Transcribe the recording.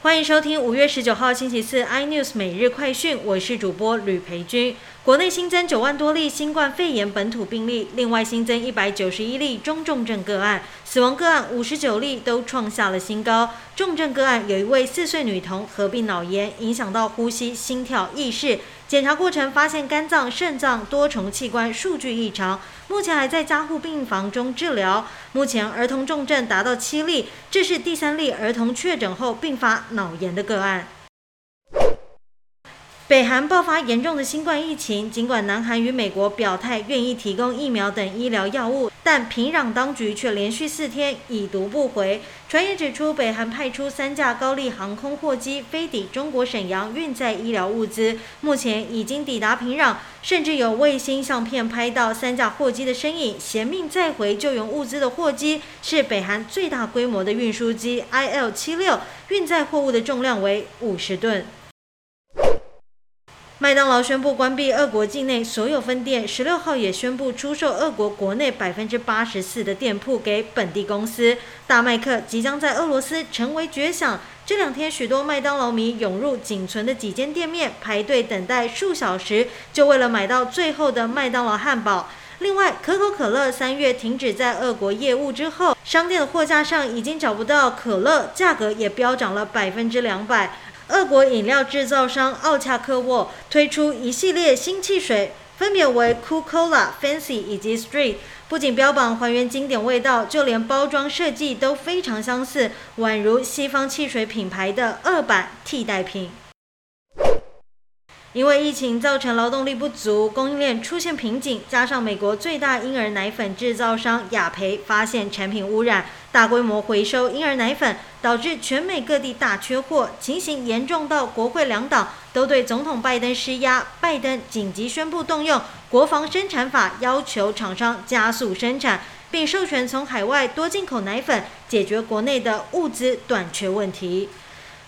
欢迎收听五月十九号星期四 iNews 每日快讯，我是主播吕培军。国内新增九万多例新冠肺炎本土病例，另外新增一百九十一例中重症个案，死亡个案五十九例，都创下了新高。重症个案有一位四岁女童合并脑炎，影响到呼吸、心跳、意识。检查过程发现肝脏、肾脏多重器官数据异常，目前还在加护病房中治疗。目前儿童重症达到七例，这是第三例儿童确诊后并发脑炎的个案。北韩爆发严重的新冠疫情，尽管南韩与美国表态愿意提供疫苗等医疗药物，但平壤当局却连续四天已读不回。传言指出，北韩派出三架高丽航空货机飞抵中国沈阳，运载医疗物资，目前已经抵达平壤，甚至有卫星相片拍到三架货机的身影。携命再回救援物资的货机是北韩最大规模的运输机 IL 七六，运载货物的重量为五十吨。麦当劳宣布关闭俄国境内所有分店，十六号也宣布出售俄国国内百分之八十四的店铺给本地公司。大麦克即将在俄罗斯成为绝响。这两天，许多麦当劳迷涌入仅存的几间店面，排队等待数小时，就为了买到最后的麦当劳汉堡。另外，可口可乐三月停止在俄国业务之后，商店的货架上已经找不到可乐，价格也飙涨了百分之两百。俄国饮料制造商奥恰克沃推出一系列新汽水，分别为 Cool Cola、Fancy 以及 Street，不仅标榜还原经典味道，就连包装设计都非常相似，宛如西方汽水品牌的二版替代品。因为疫情造成劳动力不足，供应链出现瓶颈，加上美国最大婴儿奶粉制造商雅培发现产品污染，大规模回收婴儿奶粉，导致全美各地大缺货，情形严重到国会两党都对总统拜登施压，拜登紧急宣布动用国防生产法，要求厂商加速生产，并授权从海外多进口奶粉，解决国内的物资短缺问题。